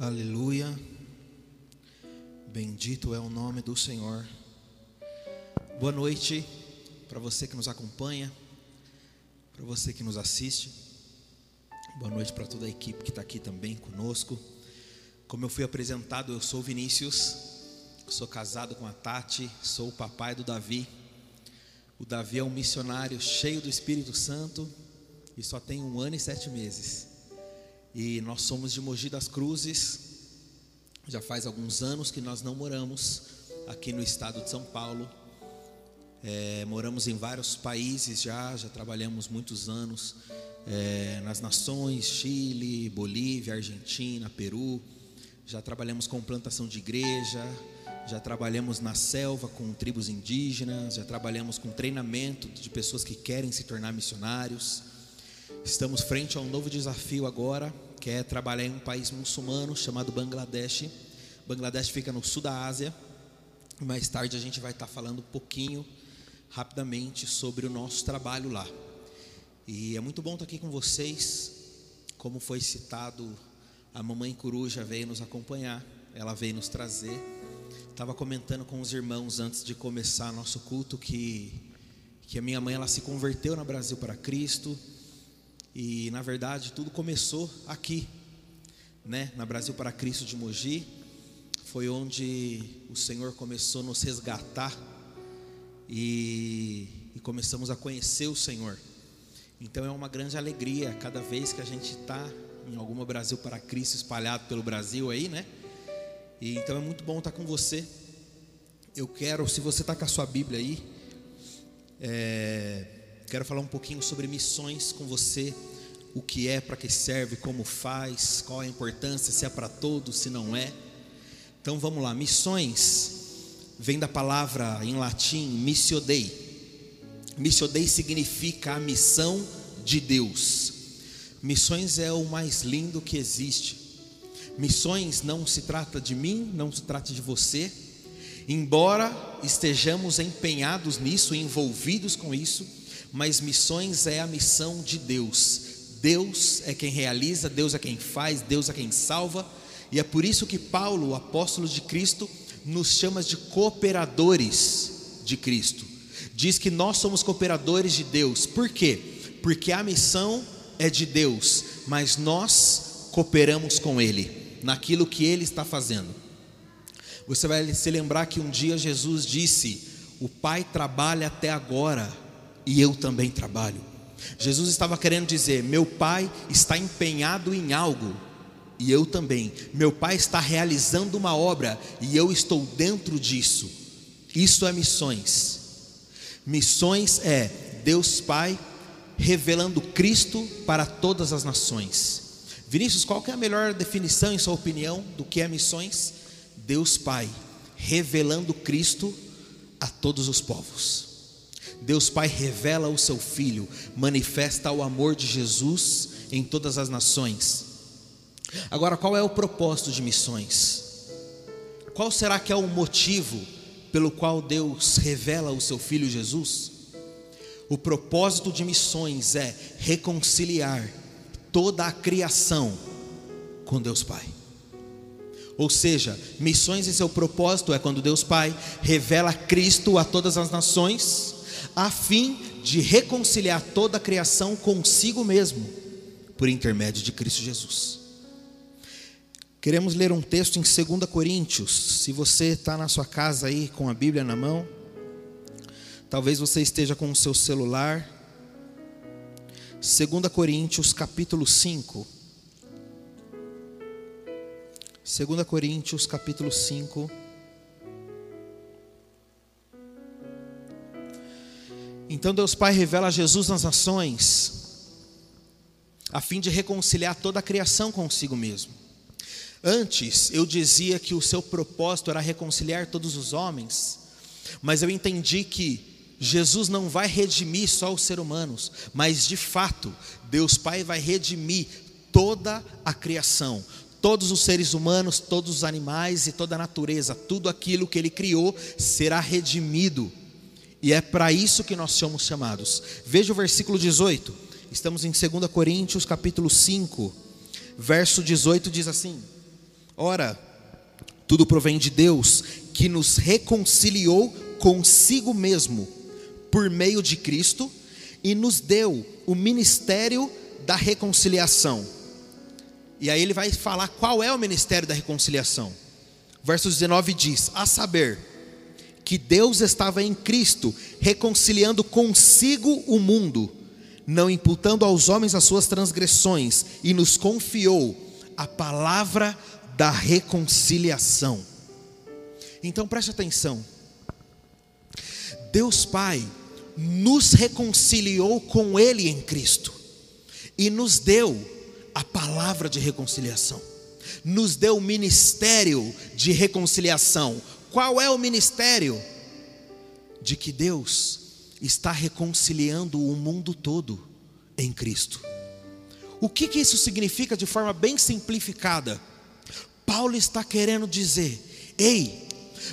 Aleluia. Bendito é o nome do Senhor. Boa noite para você que nos acompanha, para você que nos assiste. Boa noite para toda a equipe que está aqui também conosco. Como eu fui apresentado, eu sou Vinícius, sou casado com a Tati, sou o papai do Davi. O Davi é um missionário cheio do Espírito Santo e só tem um ano e sete meses. E nós somos de Mogi das Cruzes. Já faz alguns anos que nós não moramos aqui no estado de São Paulo. É, moramos em vários países já, já trabalhamos muitos anos é, nas nações, Chile, Bolívia, Argentina, Peru. Já trabalhamos com plantação de igreja, já trabalhamos na selva com tribos indígenas, já trabalhamos com treinamento de pessoas que querem se tornar missionários. Estamos frente a um novo desafio agora, que é trabalhar em um país muçulmano chamado Bangladesh. Bangladesh fica no sul da Ásia. Mais tarde a gente vai estar falando um pouquinho, rapidamente, sobre o nosso trabalho lá. E é muito bom estar aqui com vocês. Como foi citado, a mamãe coruja veio nos acompanhar, ela veio nos trazer. Estava comentando com os irmãos antes de começar nosso culto que, que a minha mãe ela se converteu no Brasil para Cristo e na verdade tudo começou aqui, né, na Brasil para Cristo de Mogi. Foi onde o Senhor começou a nos resgatar e, e começamos a conhecer o Senhor. Então é uma grande alegria cada vez que a gente está em alguma Brasil para Cristo espalhado pelo Brasil aí, né? E, então é muito bom estar com você. Eu quero, se você está com a sua Bíblia aí, é, quero falar um pouquinho sobre missões com você, o que é, para que serve, como faz, qual a importância, se é para todos, se não é. Então vamos lá, missões vem da palavra em latim missio dei. Missio dei significa a missão de Deus. Missões é o mais lindo que existe. Missões não se trata de mim, não se trata de você. Embora estejamos empenhados nisso, envolvidos com isso, mas missões é a missão de Deus. Deus é quem realiza, Deus é quem faz, Deus é quem salva, e é por isso que Paulo, o apóstolo de Cristo, nos chama de cooperadores de Cristo. Diz que nós somos cooperadores de Deus. Por quê? Porque a missão é de Deus, mas nós cooperamos com Ele naquilo que Ele está fazendo. Você vai se lembrar que um dia Jesus disse: O Pai trabalha até agora e eu também trabalho. Jesus estava querendo dizer: Meu Pai está empenhado em algo e eu também. Meu Pai está realizando uma obra e eu estou dentro disso. Isso é missões. Missões é Deus Pai revelando Cristo para todas as nações. Vinícius, qual é a melhor definição, em sua opinião, do que é missões? Deus Pai revelando Cristo a todos os povos. Deus Pai revela o seu Filho, manifesta o amor de Jesus em todas as nações. Agora, qual é o propósito de missões? Qual será que é o motivo pelo qual Deus revela o seu Filho Jesus? O propósito de missões é reconciliar toda a criação com Deus Pai. Ou seja, missões em seu propósito é quando Deus Pai revela Cristo a todas as nações, a fim de reconciliar toda a criação consigo mesmo, por intermédio de Cristo Jesus. Queremos ler um texto em 2 Coríntios. Se você está na sua casa aí com a Bíblia na mão, Talvez você esteja com o seu celular. 2 Coríntios capítulo 5. 2 Coríntios capítulo 5. Então Deus Pai revela Jesus nas nações, a fim de reconciliar toda a criação consigo mesmo. Antes eu dizia que o seu propósito era reconciliar todos os homens, mas eu entendi que Jesus não vai redimir só os seres humanos, mas de fato, Deus Pai vai redimir toda a criação, todos os seres humanos, todos os animais e toda a natureza, tudo aquilo que Ele criou será redimido, e é para isso que nós somos chamados. Veja o versículo 18, estamos em 2 Coríntios, capítulo 5, verso 18 diz assim: Ora, tudo provém de Deus, que nos reconciliou consigo mesmo por meio de Cristo e nos deu o ministério da reconciliação. E aí ele vai falar qual é o ministério da reconciliação. Verso 19 diz: A saber, que Deus estava em Cristo, reconciliando consigo o mundo, não imputando aos homens as suas transgressões, e nos confiou a palavra da reconciliação. Então preste atenção. Deus Pai nos reconciliou com Ele em Cristo e nos deu a palavra de reconciliação, nos deu o ministério de reconciliação. Qual é o ministério? De que Deus está reconciliando o mundo todo em Cristo. O que, que isso significa de forma bem simplificada? Paulo está querendo dizer: ei,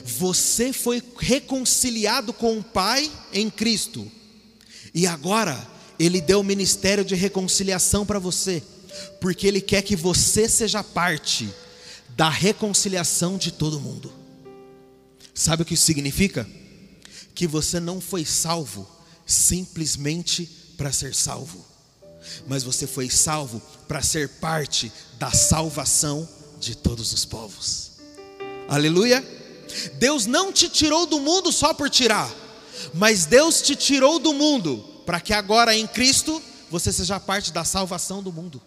você foi reconciliado com o Pai em Cristo, e agora Ele deu o ministério de reconciliação para você, porque Ele quer que você seja parte da reconciliação de todo mundo. Sabe o que isso significa? Que você não foi salvo simplesmente para ser salvo, mas você foi salvo para ser parte da salvação de todos os povos. Aleluia! Deus não te tirou do mundo só por tirar, mas Deus te tirou do mundo para que agora em Cristo você seja parte da salvação do mundo.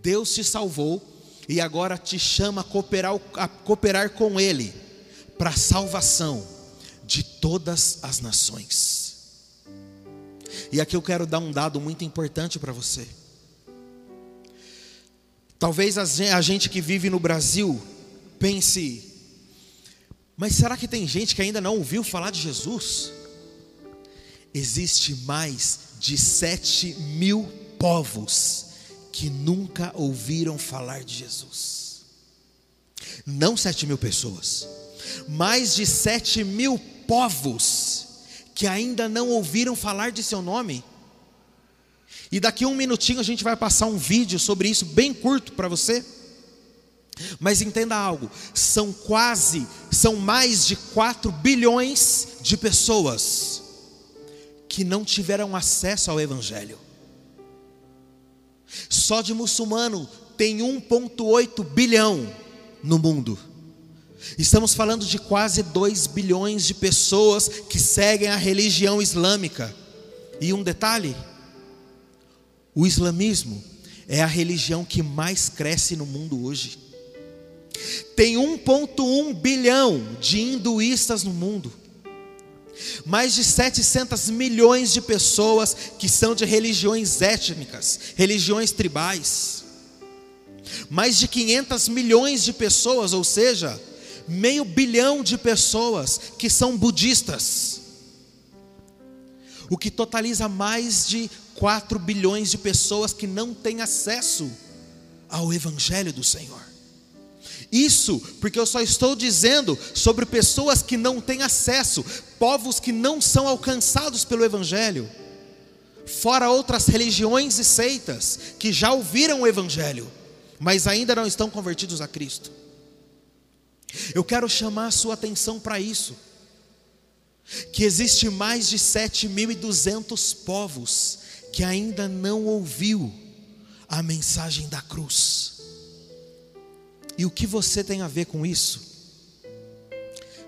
Deus te salvou e agora te chama a cooperar, a cooperar com Ele para a salvação de todas as nações. E aqui eu quero dar um dado muito importante para você. Talvez a gente que vive no Brasil pense, mas será que tem gente que ainda não ouviu falar de Jesus? Existe mais de sete mil povos que nunca ouviram falar de Jesus. Não sete mil pessoas, mais de sete mil povos que ainda não ouviram falar de seu nome. E daqui um minutinho a gente vai passar um vídeo sobre isso, bem curto para você. Mas entenda algo: são quase, são mais de 4 bilhões de pessoas que não tiveram acesso ao Evangelho. Só de muçulmano tem 1,8 bilhão no mundo. Estamos falando de quase 2 bilhões de pessoas que seguem a religião islâmica. E um detalhe: o islamismo é a religião que mais cresce no mundo hoje. Tem 1,1 bilhão de hinduístas no mundo. Mais de 700 milhões de pessoas que são de religiões étnicas, religiões tribais. Mais de 500 milhões de pessoas, ou seja, meio bilhão de pessoas que são budistas. O que totaliza mais de 4 bilhões de pessoas que não têm acesso ao Evangelho do Senhor. Isso porque eu só estou dizendo sobre pessoas que não têm acesso, povos que não são alcançados pelo Evangelho, fora outras religiões e seitas que já ouviram o Evangelho, mas ainda não estão convertidos a Cristo. Eu quero chamar a sua atenção para isso, que existe mais de 7.200 povos que ainda não ouviu a mensagem da cruz. E o que você tem a ver com isso?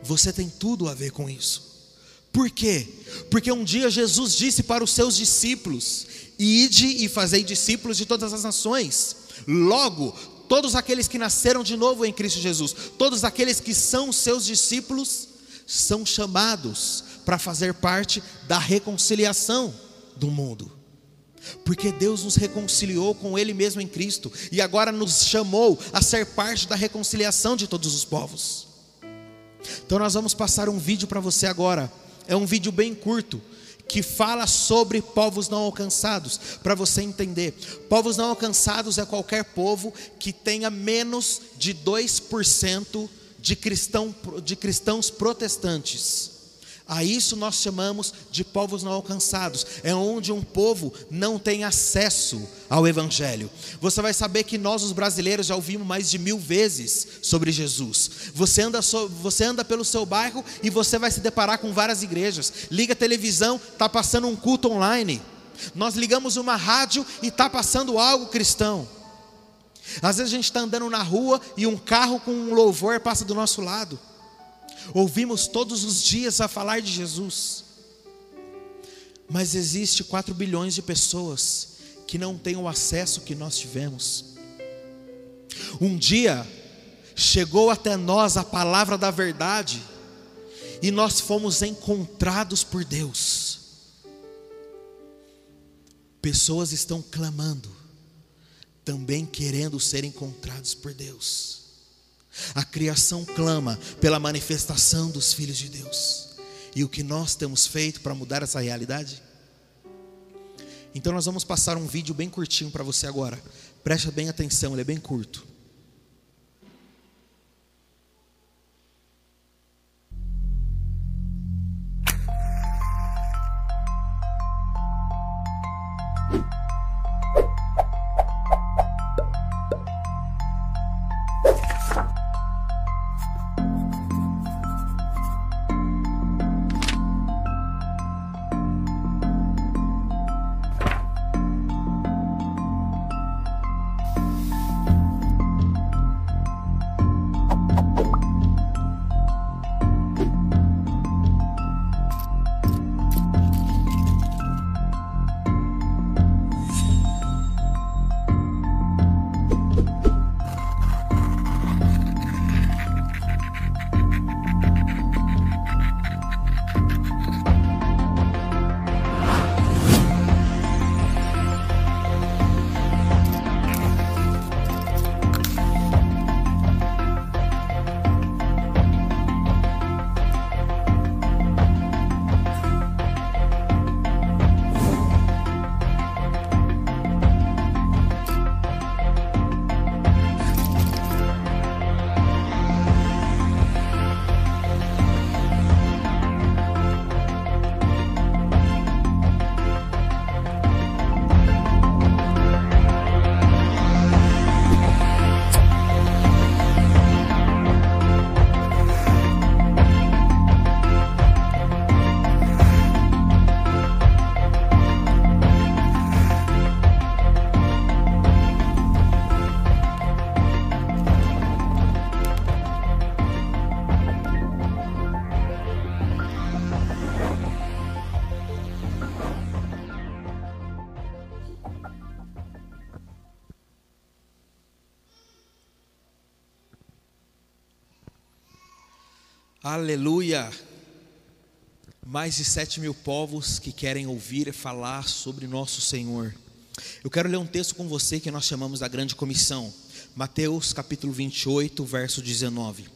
Você tem tudo a ver com isso. Por quê? Porque um dia Jesus disse para os seus discípulos: Ide e fazei discípulos de todas as nações. Logo, todos aqueles que nasceram de novo em Cristo Jesus, todos aqueles que são seus discípulos, são chamados para fazer parte da reconciliação do mundo. Porque Deus nos reconciliou com Ele mesmo em Cristo e agora nos chamou a ser parte da reconciliação de todos os povos. Então, nós vamos passar um vídeo para você agora. É um vídeo bem curto que fala sobre povos não alcançados, para você entender. Povos não alcançados é qualquer povo que tenha menos de 2% de, cristão, de cristãos protestantes. A isso nós chamamos de povos não alcançados. É onde um povo não tem acesso ao Evangelho. Você vai saber que nós, os brasileiros, já ouvimos mais de mil vezes sobre Jesus. Você anda, so, você anda pelo seu bairro e você vai se deparar com várias igrejas. Liga a televisão, está passando um culto online. Nós ligamos uma rádio e está passando algo cristão. Às vezes a gente está andando na rua e um carro com um louvor passa do nosso lado. Ouvimos todos os dias a falar de Jesus. Mas existe 4 bilhões de pessoas que não têm o acesso que nós tivemos. Um dia chegou até nós a palavra da verdade e nós fomos encontrados por Deus. Pessoas estão clamando, também querendo ser encontrados por Deus. A criação clama pela manifestação dos filhos de Deus. E o que nós temos feito para mudar essa realidade? Então nós vamos passar um vídeo bem curtinho para você agora. Preste bem atenção, ele é bem curto. Aleluia! Mais de sete mil povos que querem ouvir e falar sobre nosso Senhor. Eu quero ler um texto com você que nós chamamos da Grande Comissão, Mateus capítulo 28, verso 19.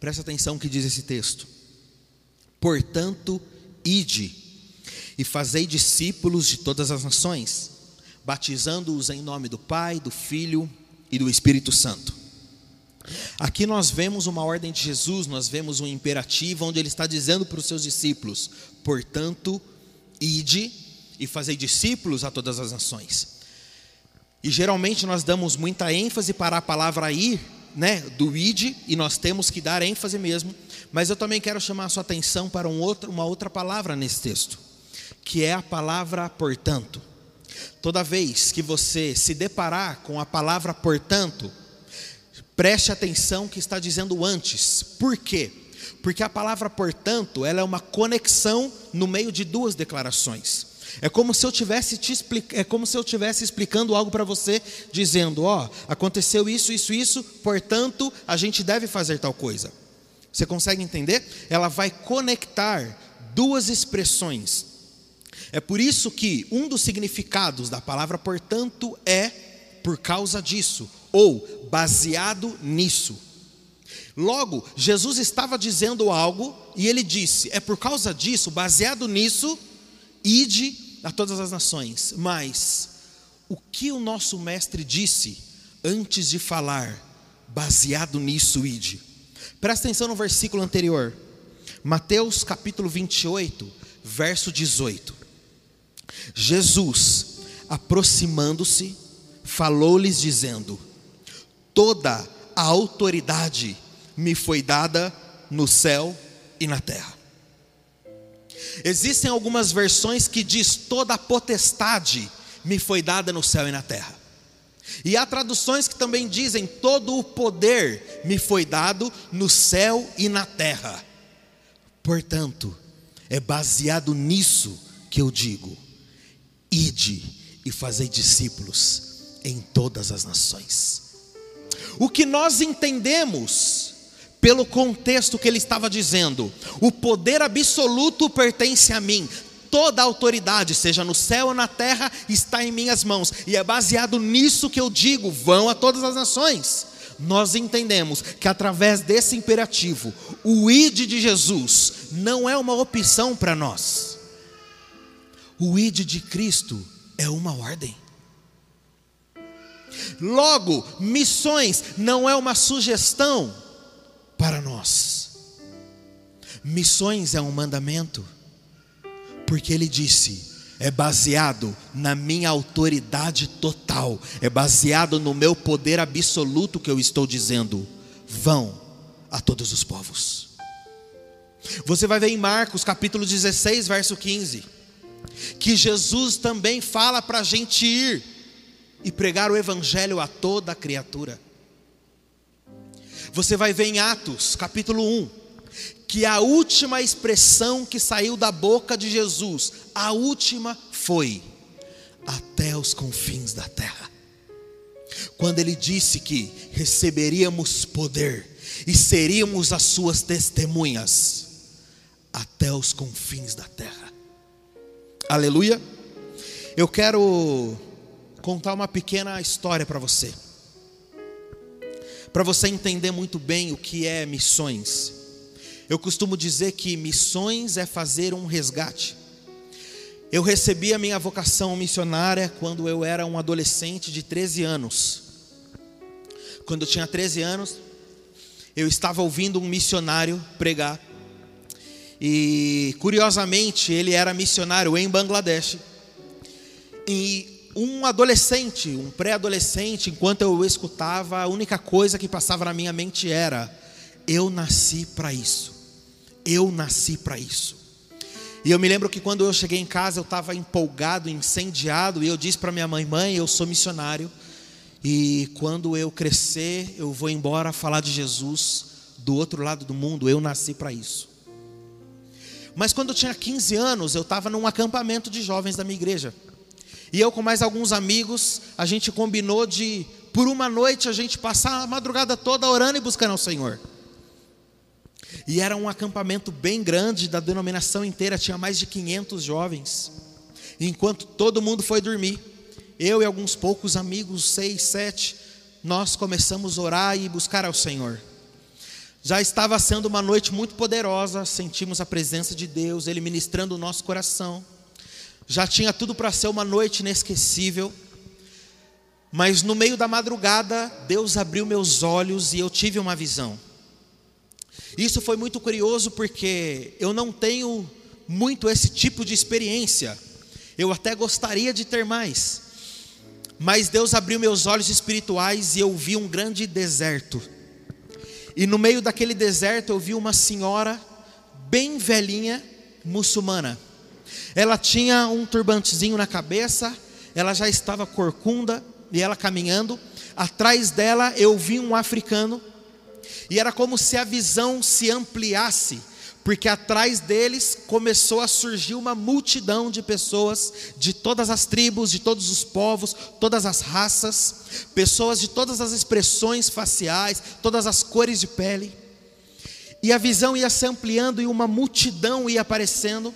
Presta atenção que diz esse texto. Portanto, ide e fazei discípulos de todas as nações, batizando-os em nome do Pai, do Filho e do Espírito Santo Aqui nós vemos uma ordem de Jesus, nós vemos um imperativo onde ele está dizendo para os seus discípulos: portanto, ide e fazei discípulos a todas as nações. E geralmente nós damos muita ênfase para a palavra ir, né, do ide, e nós temos que dar ênfase mesmo, mas eu também quero chamar a sua atenção para um outro, uma outra palavra nesse texto, que é a palavra portanto. Toda vez que você se deparar com a palavra portanto, Preste atenção que está dizendo antes. Por quê? Porque a palavra, portanto, ela é uma conexão no meio de duas declarações. É como se eu tivesse te explic... é como se eu tivesse explicando algo para você, dizendo, ó, oh, aconteceu isso, isso, isso, portanto, a gente deve fazer tal coisa. Você consegue entender? Ela vai conectar duas expressões. É por isso que um dos significados da palavra portanto é por causa disso, ou baseado nisso. Logo, Jesus estava dizendo algo e ele disse: é por causa disso, baseado nisso, ide a todas as nações. Mas o que o nosso mestre disse antes de falar, baseado nisso, ide? Presta atenção no versículo anterior. Mateus capítulo 28, verso 18. Jesus, aproximando-se, falou-lhes dizendo: Toda a autoridade me foi dada no céu e na terra. Existem algumas versões que diz toda a potestade me foi dada no céu e na terra. E há traduções que também dizem todo o poder me foi dado no céu e na terra. Portanto, é baseado nisso que eu digo: ide e fazei discípulos em todas as nações. O que nós entendemos pelo contexto que ele estava dizendo, o poder absoluto pertence a mim, toda a autoridade, seja no céu ou na terra, está em minhas mãos, e é baseado nisso que eu digo: vão a todas as nações. Nós entendemos que através desse imperativo, o id de Jesus não é uma opção para nós, o id de Cristo é uma ordem. Logo, missões não é uma sugestão para nós, missões é um mandamento porque ele disse: é baseado na minha autoridade total, é baseado no meu poder absoluto que eu estou dizendo. Vão a todos os povos. Você vai ver em Marcos capítulo 16, verso 15, que Jesus também fala para a gente ir e pregar o evangelho a toda criatura. Você vai ver em Atos capítulo 1, que a última expressão que saiu da boca de Jesus, a última foi: até os confins da terra. Quando ele disse que receberíamos poder e seríamos as suas testemunhas até os confins da terra. Aleluia. Eu quero contar uma pequena história para você. Para você entender muito bem o que é missões. Eu costumo dizer que missões é fazer um resgate. Eu recebi a minha vocação missionária quando eu era um adolescente de 13 anos. Quando eu tinha 13 anos, eu estava ouvindo um missionário pregar. E curiosamente, ele era missionário em Bangladesh. E um adolescente, um pré-adolescente, enquanto eu escutava, a única coisa que passava na minha mente era: eu nasci para isso. Eu nasci para isso. E eu me lembro que quando eu cheguei em casa, eu estava empolgado, incendiado, e eu disse para minha mãe: Mãe, eu sou missionário, e quando eu crescer, eu vou embora falar de Jesus do outro lado do mundo, eu nasci para isso. Mas quando eu tinha 15 anos, eu estava num acampamento de jovens da minha igreja. E eu, com mais alguns amigos, a gente combinou de, por uma noite, a gente passar a madrugada toda orando e buscando ao Senhor. E era um acampamento bem grande, da denominação inteira, tinha mais de 500 jovens. Enquanto todo mundo foi dormir, eu e alguns poucos amigos, seis, sete, nós começamos a orar e buscar ao Senhor. Já estava sendo uma noite muito poderosa, sentimos a presença de Deus, Ele ministrando o nosso coração. Já tinha tudo para ser uma noite inesquecível. Mas no meio da madrugada, Deus abriu meus olhos e eu tive uma visão. Isso foi muito curioso porque eu não tenho muito esse tipo de experiência. Eu até gostaria de ter mais. Mas Deus abriu meus olhos espirituais e eu vi um grande deserto. E no meio daquele deserto eu vi uma senhora bem velhinha, muçulmana. Ela tinha um turbantezinho na cabeça, ela já estava corcunda e ela caminhando. Atrás dela eu vi um africano e era como se a visão se ampliasse, porque atrás deles começou a surgir uma multidão de pessoas de todas as tribos, de todos os povos, todas as raças, pessoas de todas as expressões faciais, todas as cores de pele. E a visão ia se ampliando e uma multidão ia aparecendo,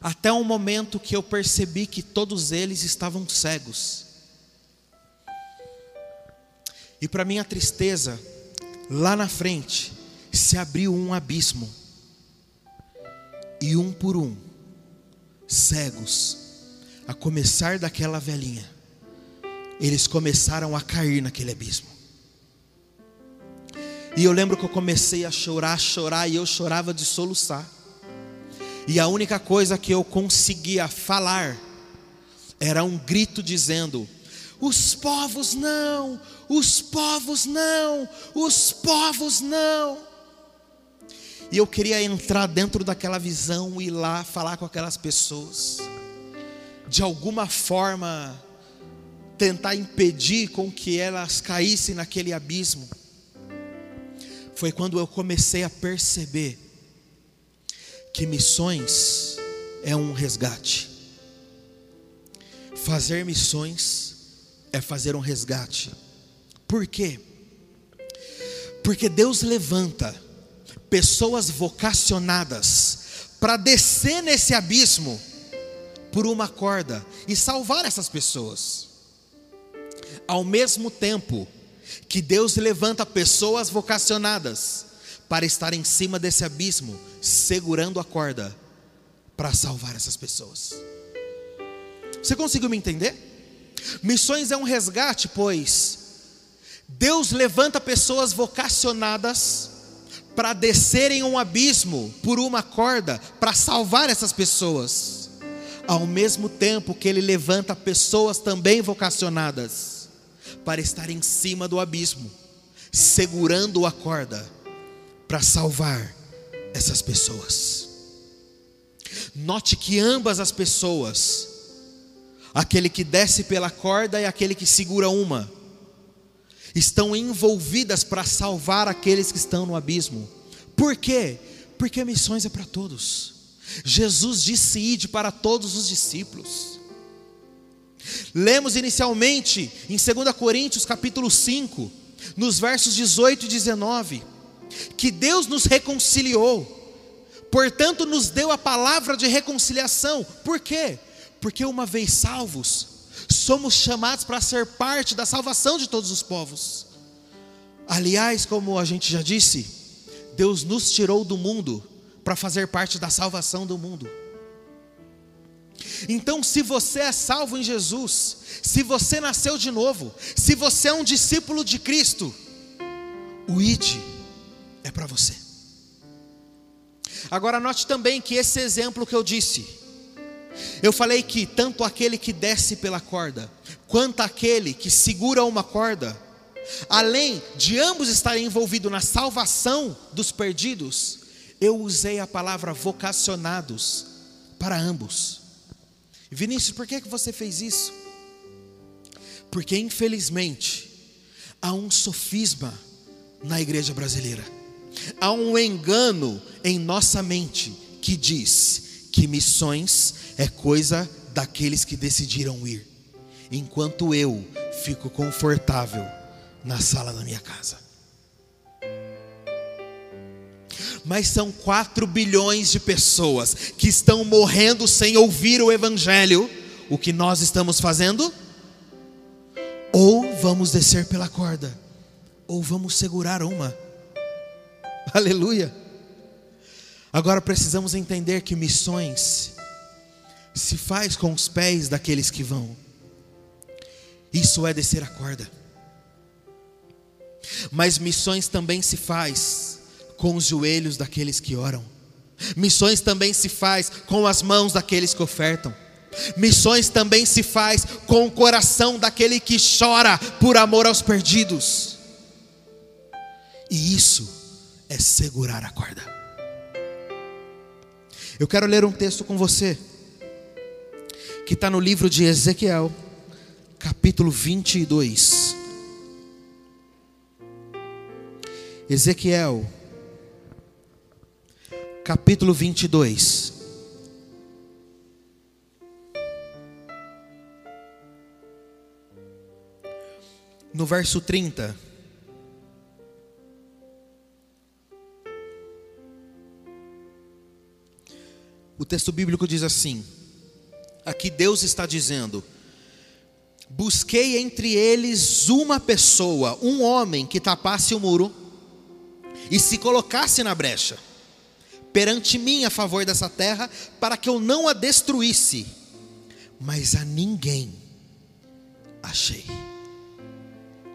até um momento que eu percebi que todos eles estavam cegos. E para minha tristeza, lá na frente se abriu um abismo, e um por um, cegos, a começar daquela velhinha, eles começaram a cair naquele abismo. E eu lembro que eu comecei a chorar, chorar, e eu chorava de soluçar. E a única coisa que eu conseguia falar era um grito dizendo: os povos não, os povos não, os povos não. E eu queria entrar dentro daquela visão e ir lá falar com aquelas pessoas, de alguma forma tentar impedir com que elas caíssem naquele abismo. Foi quando eu comecei a perceber que missões é um resgate. Fazer missões é fazer um resgate. Por quê? Porque Deus levanta pessoas vocacionadas para descer nesse abismo por uma corda e salvar essas pessoas. Ao mesmo tempo que Deus levanta pessoas vocacionadas para estar em cima desse abismo, segurando a corda para salvar essas pessoas. Você conseguiu me entender? Missões é um resgate, pois Deus levanta pessoas vocacionadas para descerem um abismo por uma corda para salvar essas pessoas, ao mesmo tempo que Ele levanta pessoas também vocacionadas para estar em cima do abismo, segurando a corda para salvar essas pessoas. Note que ambas as pessoas, aquele que desce pela corda e aquele que segura uma, estão envolvidas para salvar aqueles que estão no abismo. Por quê? Porque missões é para todos. Jesus disse: ide para todos os discípulos. Lemos inicialmente em 2 Coríntios capítulo 5, nos versos 18 e 19, que Deus nos reconciliou, portanto nos deu a palavra de reconciliação. Por quê? Porque uma vez salvos, somos chamados para ser parte da salvação de todos os povos. Aliás, como a gente já disse, Deus nos tirou do mundo para fazer parte da salvação do mundo. Então, se você é salvo em Jesus, se você nasceu de novo, se você é um discípulo de Cristo, o ID é para você. Agora, note também que esse exemplo que eu disse, eu falei que tanto aquele que desce pela corda, quanto aquele que segura uma corda, além de ambos estarem envolvidos na salvação dos perdidos, eu usei a palavra vocacionados para ambos. Vinícius, por que, que você fez isso? Porque infelizmente há um sofisma na igreja brasileira, há um engano em nossa mente que diz que missões é coisa daqueles que decidiram ir, enquanto eu fico confortável na sala da minha casa. Mas são 4 bilhões de pessoas que estão morrendo sem ouvir o Evangelho. O que nós estamos fazendo? Ou vamos descer pela corda, ou vamos segurar uma. Aleluia. Agora precisamos entender que missões se faz com os pés daqueles que vão. Isso é descer a corda. Mas missões também se faz com os joelhos daqueles que oram. Missões também se faz com as mãos daqueles que ofertam. Missões também se faz com o coração daquele que chora por amor aos perdidos. E isso é segurar a corda. Eu quero ler um texto com você, que está no livro de Ezequiel, capítulo 22. Ezequiel, capítulo 22. No verso 30. O texto bíblico diz assim: aqui Deus está dizendo: Busquei entre eles uma pessoa, um homem que tapasse o muro e se colocasse na brecha perante mim a favor dessa terra, para que eu não a destruísse, mas a ninguém achei.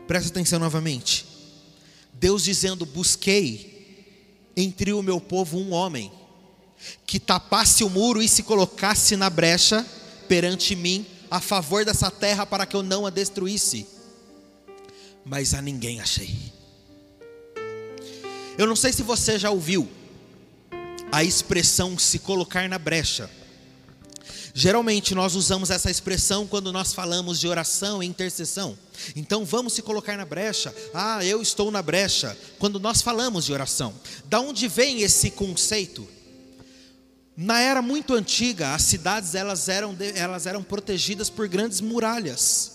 Presta atenção novamente. Deus dizendo: Busquei entre o meu povo um homem que tapasse o muro e se colocasse na brecha perante mim a favor dessa terra para que eu não a destruísse. Mas a ninguém achei. Eu não sei se você já ouviu a expressão se colocar na brecha. Geralmente nós usamos essa expressão quando nós falamos de oração e intercessão. Então vamos se colocar na brecha. Ah, eu estou na brecha. Quando nós falamos de oração, da onde vem esse conceito? Na era muito antiga, as cidades elas eram, elas eram protegidas por grandes muralhas.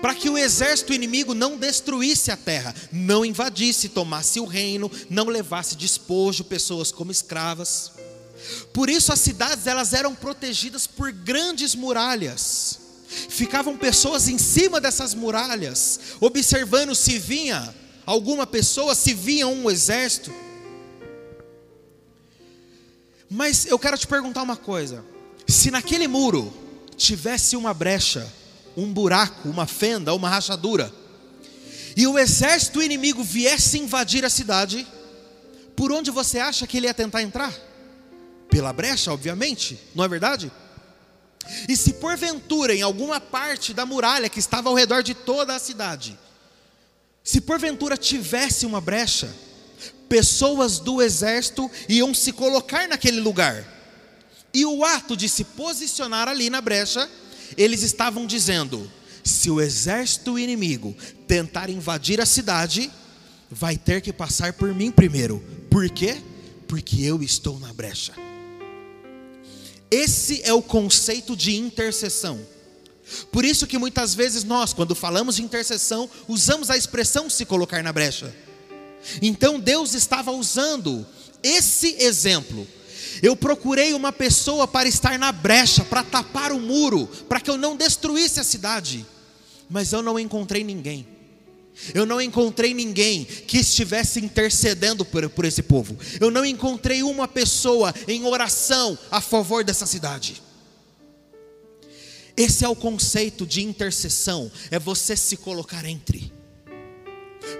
Para que o exército inimigo não destruísse a terra, não invadisse, tomasse o reino, não levasse despojo, pessoas como escravas. Por isso as cidades elas eram protegidas por grandes muralhas. Ficavam pessoas em cima dessas muralhas, observando se vinha alguma pessoa, se vinha um exército. Mas eu quero te perguntar uma coisa: se naquele muro tivesse uma brecha, um buraco, uma fenda, uma rachadura, e o exército inimigo viesse invadir a cidade, por onde você acha que ele ia tentar entrar? Pela brecha, obviamente, não é verdade? E se porventura em alguma parte da muralha que estava ao redor de toda a cidade, se porventura tivesse uma brecha, pessoas do exército iam se colocar naquele lugar. E o ato de se posicionar ali na brecha, eles estavam dizendo: se o exército inimigo tentar invadir a cidade, vai ter que passar por mim primeiro. Por quê? Porque eu estou na brecha. Esse é o conceito de intercessão. Por isso que muitas vezes nós, quando falamos de intercessão, usamos a expressão se colocar na brecha. Então Deus estava usando esse exemplo. Eu procurei uma pessoa para estar na brecha, para tapar o muro, para que eu não destruísse a cidade. Mas eu não encontrei ninguém. Eu não encontrei ninguém que estivesse intercedendo por, por esse povo. Eu não encontrei uma pessoa em oração a favor dessa cidade. Esse é o conceito de intercessão, é você se colocar entre.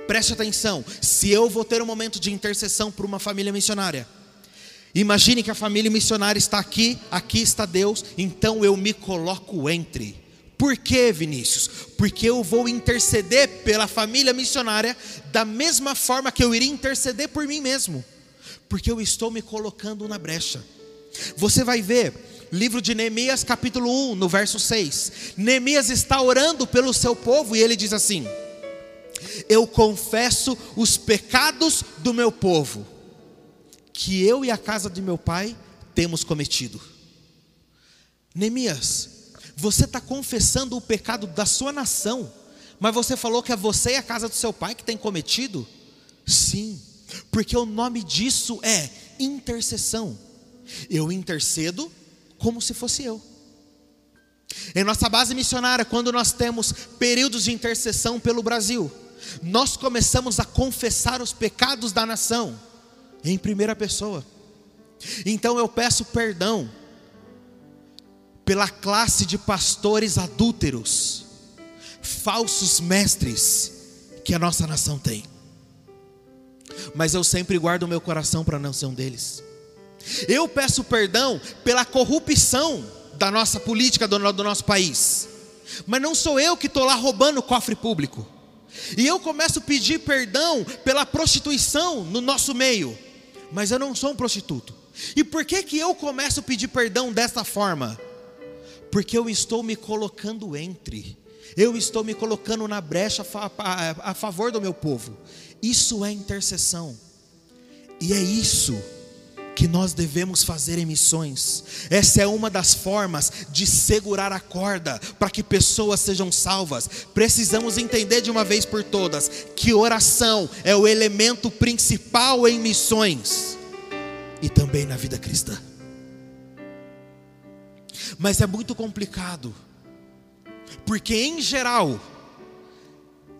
Preste atenção, se eu vou ter um momento de intercessão por uma família missionária, imagine que a família missionária está aqui, aqui está Deus, então eu me coloco entre. Por que, Vinícius? Porque eu vou interceder pela família missionária da mesma forma que eu iria interceder por mim mesmo, porque eu estou me colocando na brecha. Você vai ver, livro de Neemias, capítulo 1, no verso 6. Neemias está orando pelo seu povo e ele diz assim: Eu confesso os pecados do meu povo, que eu e a casa de meu pai temos cometido. Neemias, você está confessando o pecado da sua nação, mas você falou que é você e a casa do seu pai que tem cometido? Sim, porque o nome disso é intercessão. Eu intercedo como se fosse eu. Em nossa base missionária, quando nós temos períodos de intercessão pelo Brasil, nós começamos a confessar os pecados da nação em primeira pessoa. Então eu peço perdão pela classe de pastores adúlteros, falsos mestres que a nossa nação tem. Mas eu sempre guardo o meu coração para não ser um deles. Eu peço perdão pela corrupção da nossa política, do, do nosso país. Mas não sou eu que estou lá roubando o cofre público. E eu começo a pedir perdão pela prostituição no nosso meio. Mas eu não sou um prostituto. E por que, que eu começo a pedir perdão dessa forma? porque eu estou me colocando entre, eu estou me colocando na brecha a favor do meu povo. Isso é intercessão, e é isso que nós devemos fazer em missões. Essa é uma das formas de segurar a corda para que pessoas sejam salvas. Precisamos entender de uma vez por todas que oração é o elemento principal em missões e também na vida cristã mas é muito complicado, porque em geral,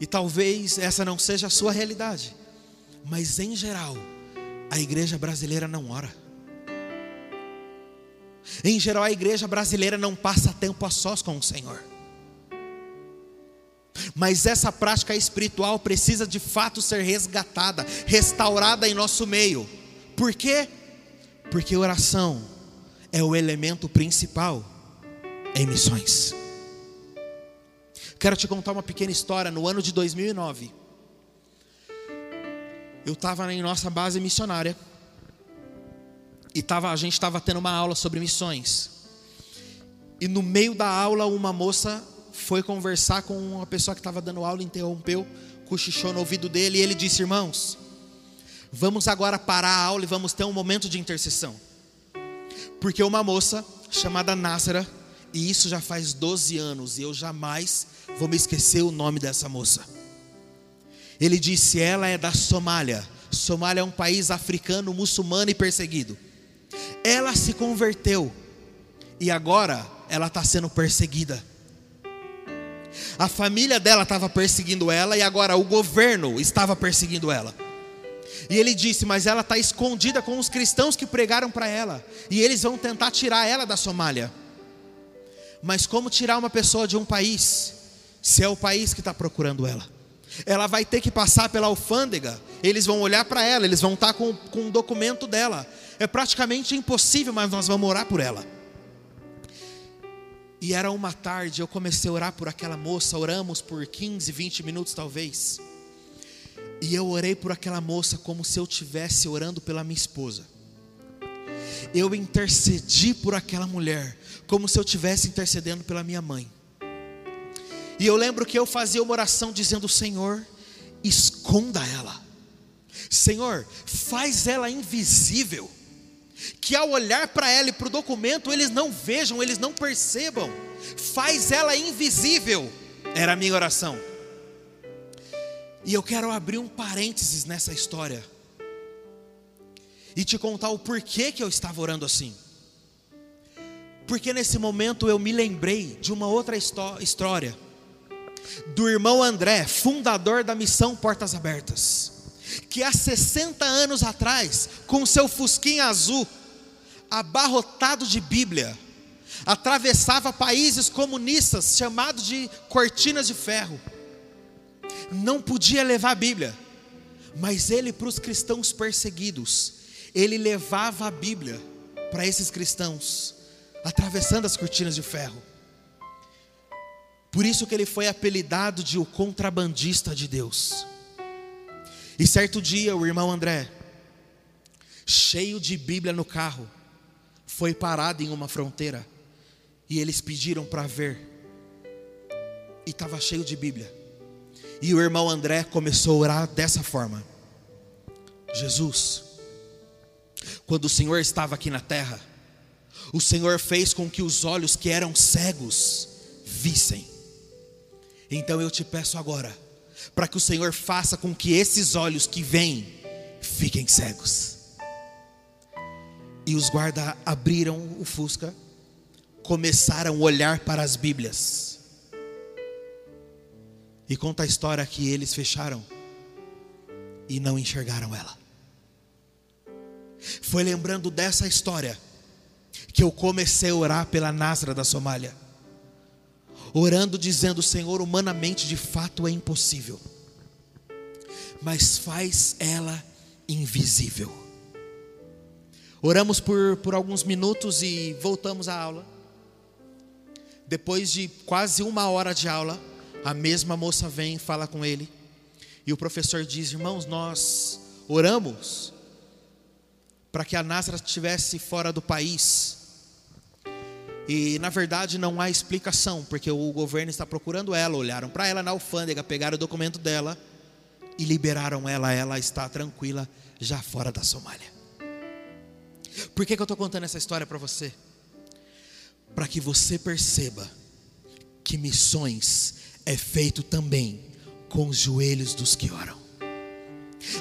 e talvez essa não seja a sua realidade, mas em geral, a igreja brasileira não ora. Em geral, a igreja brasileira não passa tempo a sós com o Senhor. Mas essa prática espiritual precisa de fato ser resgatada, restaurada em nosso meio. Por quê? Porque oração é o elemento principal em missões. Quero te contar uma pequena história. No ano de 2009, eu estava em nossa base missionária e tava, a gente estava tendo uma aula sobre missões. E no meio da aula, uma moça foi conversar com uma pessoa que estava dando aula, interrompeu, cochichou no ouvido dele e ele disse: Irmãos, vamos agora parar a aula e vamos ter um momento de intercessão. Porque uma moça chamada Nássara, e isso já faz 12 anos, e eu jamais vou me esquecer o nome dessa moça. Ele disse: ela é da Somália. Somália é um país africano, muçulmano e perseguido. Ela se converteu e agora ela está sendo perseguida. A família dela estava perseguindo ela e agora o governo estava perseguindo ela. E ele disse: Mas ela está escondida com os cristãos que pregaram para ela, e eles vão tentar tirar ela da Somália. Mas como tirar uma pessoa de um país, se é o país que está procurando ela? Ela vai ter que passar pela alfândega, eles vão olhar para ela, eles vão estar tá com, com um documento dela. É praticamente impossível, mas nós vamos orar por ela. E era uma tarde, eu comecei a orar por aquela moça, oramos por 15, 20 minutos talvez. E eu orei por aquela moça como se eu estivesse orando pela minha esposa. Eu intercedi por aquela mulher como se eu estivesse intercedendo pela minha mãe. E eu lembro que eu fazia uma oração dizendo: Senhor, esconda ela. Senhor, faz ela invisível que ao olhar para ela e para o documento, eles não vejam, eles não percebam, faz ela invisível, era a minha oração. E eu quero abrir um parênteses nessa história e te contar o porquê que eu estava orando assim. Porque nesse momento eu me lembrei de uma outra história, do irmão André, fundador da missão Portas Abertas que há 60 anos atrás, com seu fusquinha azul, abarrotado de Bíblia, atravessava países comunistas chamados de cortinas de ferro. Não podia levar a Bíblia, mas ele para os cristãos perseguidos, ele levava a Bíblia para esses cristãos, atravessando as cortinas de ferro. Por isso que ele foi apelidado de o contrabandista de Deus. E certo dia, o irmão André, cheio de Bíblia no carro, foi parado em uma fronteira e eles pediram para ver. E estava cheio de Bíblia. E o irmão André começou a orar dessa forma: Jesus, quando o Senhor estava aqui na terra, o Senhor fez com que os olhos que eram cegos vissem. Então eu te peço agora, para que o Senhor faça com que esses olhos que vêm fiquem cegos. E os guardas abriram o Fusca, começaram a olhar para as Bíblias. E conta a história que eles fecharam e não enxergaram ela. Foi lembrando dessa história que eu comecei a orar pela Nasra da Somália orando, dizendo: Senhor, humanamente de fato é impossível, mas faz ela invisível. Oramos por, por alguns minutos e voltamos à aula. Depois de quase uma hora de aula, a mesma moça vem e fala com ele. E o professor diz: Irmãos, nós oramos para que a Násara estivesse fora do país e na verdade não há explicação, porque o governo está procurando ela, olharam para ela na alfândega, pegaram o documento dela e liberaram ela, ela está tranquila já fora da Somália. Por que, que eu estou contando essa história para você? Para que você perceba que missões é feito também com os joelhos dos que oram.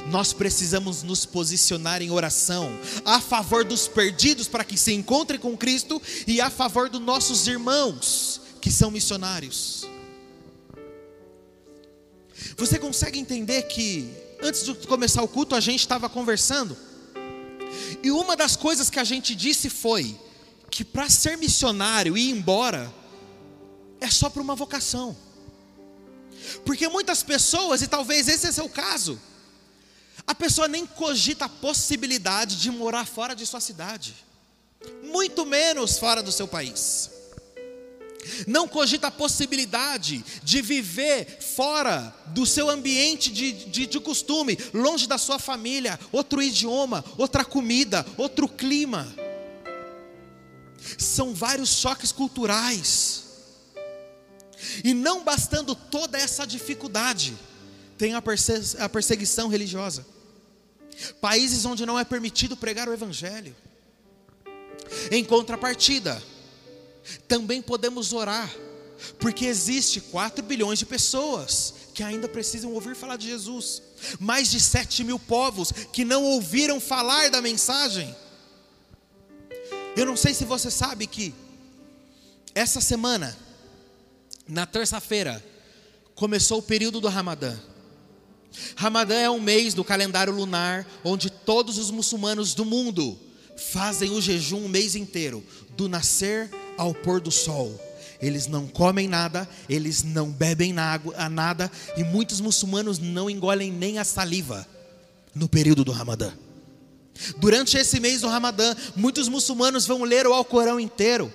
Nós precisamos nos posicionar em oração a favor dos perdidos para que se encontrem com Cristo e a favor dos nossos irmãos que são missionários. Você consegue entender que antes de começar o culto a gente estava conversando e uma das coisas que a gente disse foi que para ser missionário e ir embora é só para uma vocação. Porque muitas pessoas, e talvez esse é seu caso, a pessoa nem cogita a possibilidade de morar fora de sua cidade, muito menos fora do seu país. Não cogita a possibilidade de viver fora do seu ambiente de, de, de, costume, longe da sua família, outro idioma, outra comida, outro clima. São vários choques culturais. E não bastando toda essa dificuldade, tem a, perse a perseguição religiosa. Países onde não é permitido pregar o Evangelho. Em contrapartida, também podemos orar, porque existe 4 bilhões de pessoas que ainda precisam ouvir falar de Jesus, mais de 7 mil povos que não ouviram falar da mensagem. Eu não sei se você sabe que essa semana, na terça-feira, começou o período do Ramadã. Ramadã é um mês do calendário lunar onde todos os muçulmanos do mundo fazem o jejum o mês inteiro, do nascer ao pôr do sol. Eles não comem nada, eles não bebem nada, e muitos muçulmanos não engolem nem a saliva no período do Ramadã. Durante esse mês do Ramadã, muitos muçulmanos vão ler o Alcorão inteiro.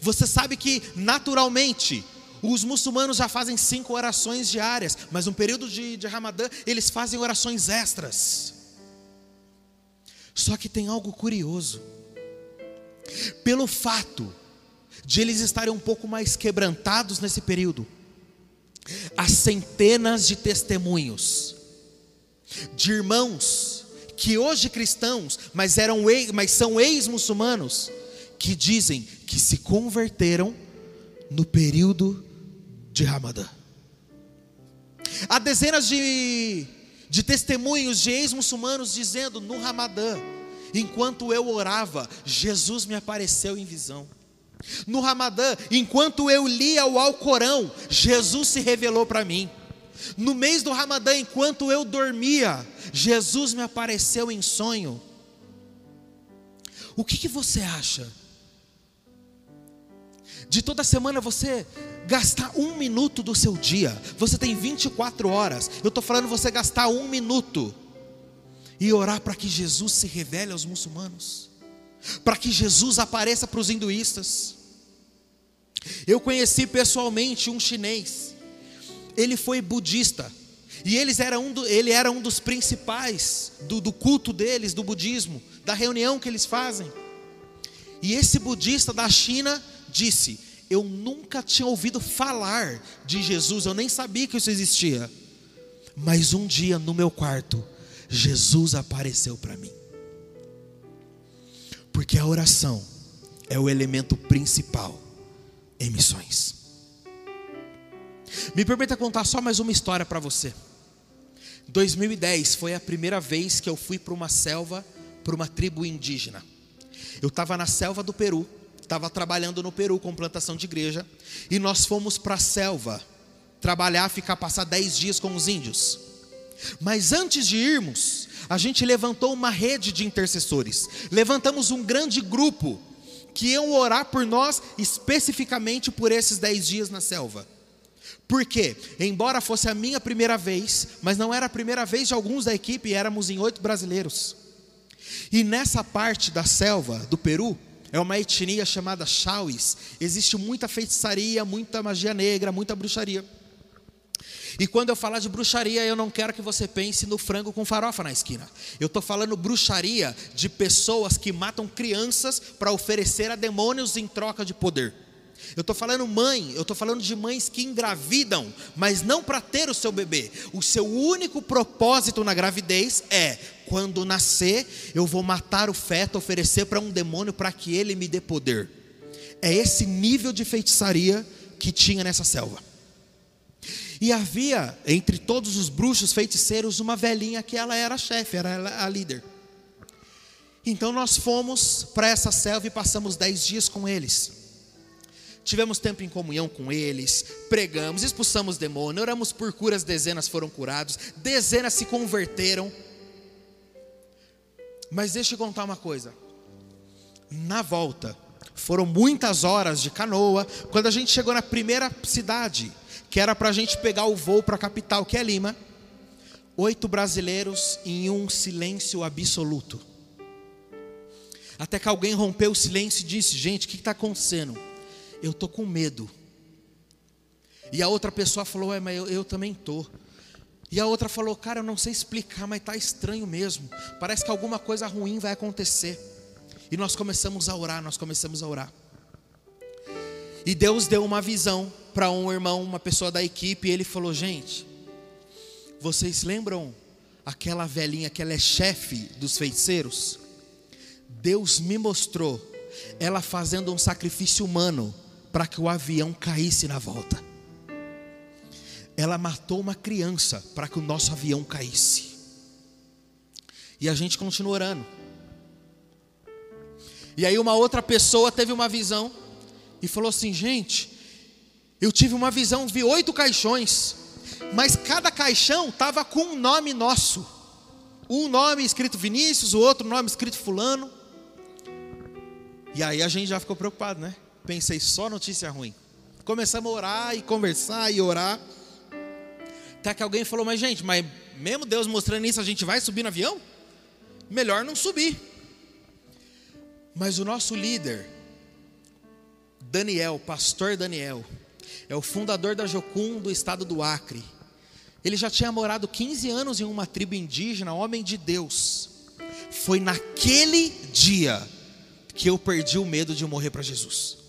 Você sabe que, naturalmente, os muçulmanos já fazem cinco orações diárias, mas no período de, de Ramadã, eles fazem orações extras. Só que tem algo curioso. Pelo fato de eles estarem um pouco mais quebrantados nesse período, há centenas de testemunhos de irmãos que hoje cristãos, mas eram mas são ex-muçulmanos, que dizem que se converteram no período de Ramadã. Há dezenas de, de testemunhos de ex-muçulmanos dizendo no Ramadã, enquanto eu orava, Jesus me apareceu em visão. No Ramadã, enquanto eu lia o Alcorão, Jesus se revelou para mim. No mês do Ramadã, enquanto eu dormia, Jesus me apareceu em sonho. O que, que você acha? De toda semana você gastar um minuto do seu dia, você tem 24 horas, eu estou falando você gastar um minuto e orar para que Jesus se revele aos muçulmanos, para que Jesus apareça para os hinduístas. Eu conheci pessoalmente um chinês, ele foi budista, e eles era um do, ele era um dos principais do, do culto deles, do budismo, da reunião que eles fazem. E esse budista da China disse: Eu nunca tinha ouvido falar de Jesus, eu nem sabia que isso existia. Mas um dia no meu quarto, Jesus apareceu para mim. Porque a oração é o elemento principal em missões. Me permita contar só mais uma história para você. 2010 foi a primeira vez que eu fui para uma selva, para uma tribo indígena. Eu estava na selva do Peru, estava trabalhando no Peru com plantação de igreja, e nós fomos para a selva trabalhar, ficar passar 10 dias com os índios. Mas antes de irmos, a gente levantou uma rede de intercessores. Levantamos um grande grupo que iam orar por nós especificamente por esses 10 dias na selva. Porque, embora fosse a minha primeira vez, mas não era a primeira vez de alguns da equipe, éramos em oito brasileiros. E nessa parte da selva do Peru, é uma etnia chamada Chauis, existe muita feitiçaria, muita magia negra, muita bruxaria. E quando eu falar de bruxaria, eu não quero que você pense no frango com farofa na esquina. Eu estou falando bruxaria de pessoas que matam crianças para oferecer a demônios em troca de poder. Eu estou falando mãe, eu estou falando de mães que engravidam, mas não para ter o seu bebê. O seu único propósito na gravidez é: quando nascer, eu vou matar o feto, oferecer para um demônio para que ele me dê poder. É esse nível de feitiçaria que tinha nessa selva. E havia entre todos os bruxos feiticeiros uma velhinha que ela era a chefe, era a líder. Então nós fomos para essa selva e passamos dez dias com eles tivemos tempo em comunhão com eles, pregamos, expulsamos demônio, oramos por curas, dezenas foram curados, dezenas se converteram. Mas deixa eu contar uma coisa. Na volta, foram muitas horas de canoa. Quando a gente chegou na primeira cidade, que era para a gente pegar o voo para a capital, que é Lima. Oito brasileiros em um silêncio absoluto. Até que alguém rompeu o silêncio e disse: Gente, o que está acontecendo? Eu estou com medo. E a outra pessoa falou: É, mas eu, eu também estou. E a outra falou: Cara, eu não sei explicar, mas está estranho mesmo. Parece que alguma coisa ruim vai acontecer. E nós começamos a orar, nós começamos a orar. E Deus deu uma visão para um irmão, uma pessoa da equipe, e ele falou: Gente, vocês lembram aquela velhinha que ela é chefe dos feiticeiros? Deus me mostrou ela fazendo um sacrifício humano para que o avião caísse na volta. Ela matou uma criança para que o nosso avião caísse. E a gente continua orando. E aí uma outra pessoa teve uma visão e falou assim: gente, eu tive uma visão, vi oito caixões, mas cada caixão estava com um nome nosso. Um nome escrito Vinícius, o outro nome escrito Fulano. E aí a gente já ficou preocupado, né? Pensei só notícia ruim. Começamos a orar e conversar e orar. Até que alguém falou, mas gente, mas mesmo Deus mostrando isso, a gente vai subir no avião? Melhor não subir. Mas o nosso líder, Daniel, pastor Daniel, é o fundador da Jocum do estado do Acre. Ele já tinha morado 15 anos em uma tribo indígena, homem de Deus. Foi naquele dia que eu perdi o medo de morrer para Jesus.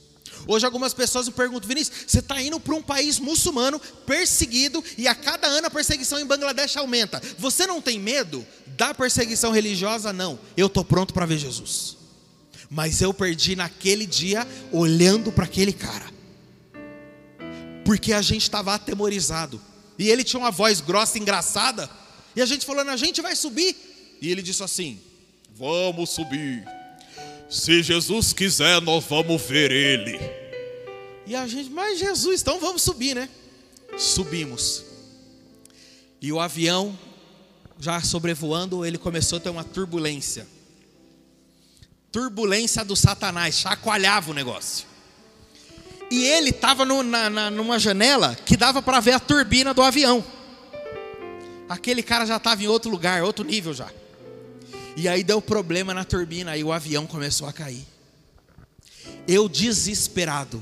Hoje algumas pessoas me perguntam, Vinícius, você está indo para um país muçulmano, perseguido, e a cada ano a perseguição em Bangladesh aumenta. Você não tem medo da perseguição religiosa? Não. Eu estou pronto para ver Jesus. Mas eu perdi naquele dia olhando para aquele cara. Porque a gente estava atemorizado. E ele tinha uma voz grossa, engraçada. E a gente falando, a gente vai subir. E ele disse assim: Vamos subir. Se Jesus quiser, nós vamos ver Ele. E a gente, mas Jesus, então vamos subir, né? Subimos. E o avião, já sobrevoando, ele começou a ter uma turbulência. Turbulência do Satanás, chacoalhava o negócio. E ele estava numa janela que dava para ver a turbina do avião. Aquele cara já estava em outro lugar, outro nível já. E aí deu problema na turbina, aí o avião começou a cair. Eu desesperado,